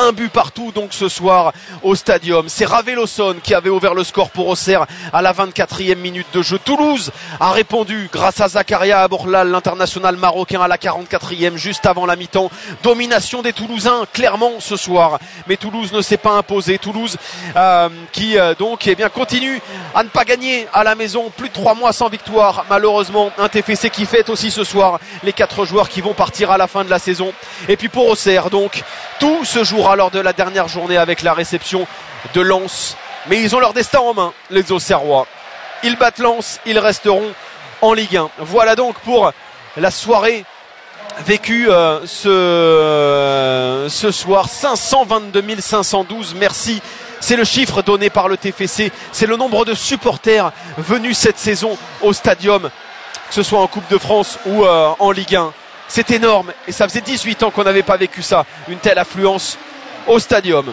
un but partout donc ce soir au stadium. C'est Raveloson qui avait ouvert le score pour Auxerre à la 24e minute de jeu. Toulouse a répondu grâce à Zakaria Aborlal, l'international marocain à la 44e juste avant la mi-temps. Domination des Toulousains clairement ce soir. Mais Toulouse ne s'est pas imposé. Toulouse euh, qui euh, donc eh continue à ne pas gagner à la maison. Plus de trois mois sans victoire malheureusement. Un TFC qui fête aussi ce soir les quatre joueurs qui vont partir à la fin de la saison. Et puis pour Auxerre donc tout se jouera lors de la dernière journée avec la réception de Lens. Mais ils ont leur destin en main, les Auxerrois. Ils battent Lens, ils resteront en Ligue 1. Voilà donc pour la soirée vécue euh, ce, ce soir. 522 512. Merci. C'est le chiffre donné par le TFC. C'est le nombre de supporters venus cette saison au stadium, que ce soit en Coupe de France ou euh, en Ligue 1. C'est énorme et ça faisait 18 ans qu'on n'avait pas vécu ça, une telle affluence au stadium.